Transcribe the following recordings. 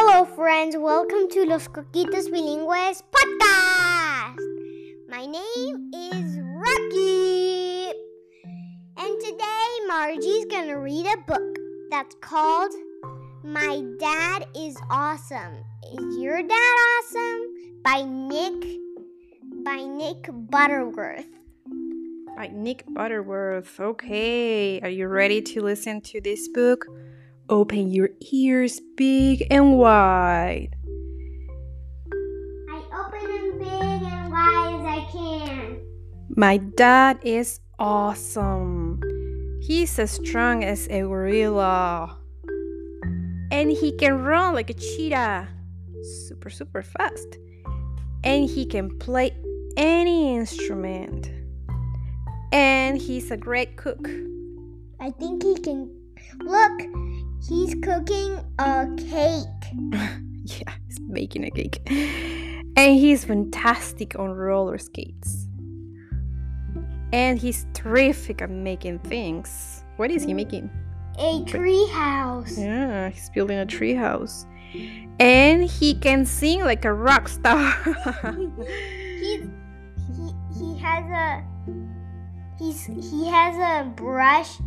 Hello, friends. Welcome to Los Coquitos Bilingües podcast. My name is Rocky. And today, Margie's going to read a book that's called My Dad is Awesome. Is Your Dad Awesome? by Nick by Nick Butterworth. By Nick Butterworth. Okay, are you ready to listen to this book? Open your ears big and wide. I open them big and wide as I can. My dad is awesome. He's as strong as a gorilla. And he can run like a cheetah. Super, super fast. And he can play any instrument. And he's a great cook. I think he can. Look, he's cooking a cake. yeah, he's making a cake. And he's fantastic on roller skates. And he's terrific at making things. What is he making? A tree house. Yeah, he's building a tree house. And he can sing like a rock star. He's he he has a he's he has a brush.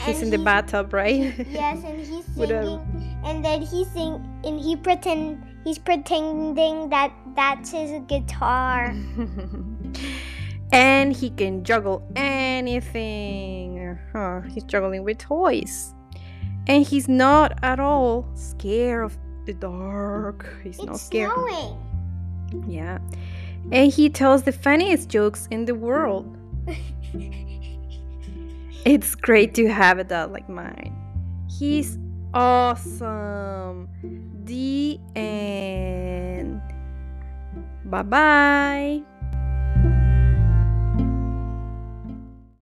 He's in the bathtub, right? Yes, and he's a- singing, and then he sing, and he pretend he's pretending that that's his guitar. and he can juggle anything. Huh, he's juggling with toys. And he's not at all scared of the dark. He's not scared. It's scared. snowing. Yeah. And he tells the funniest jokes in the world. It's great to have a dad like mine. He's awesome. The end. Bye bye.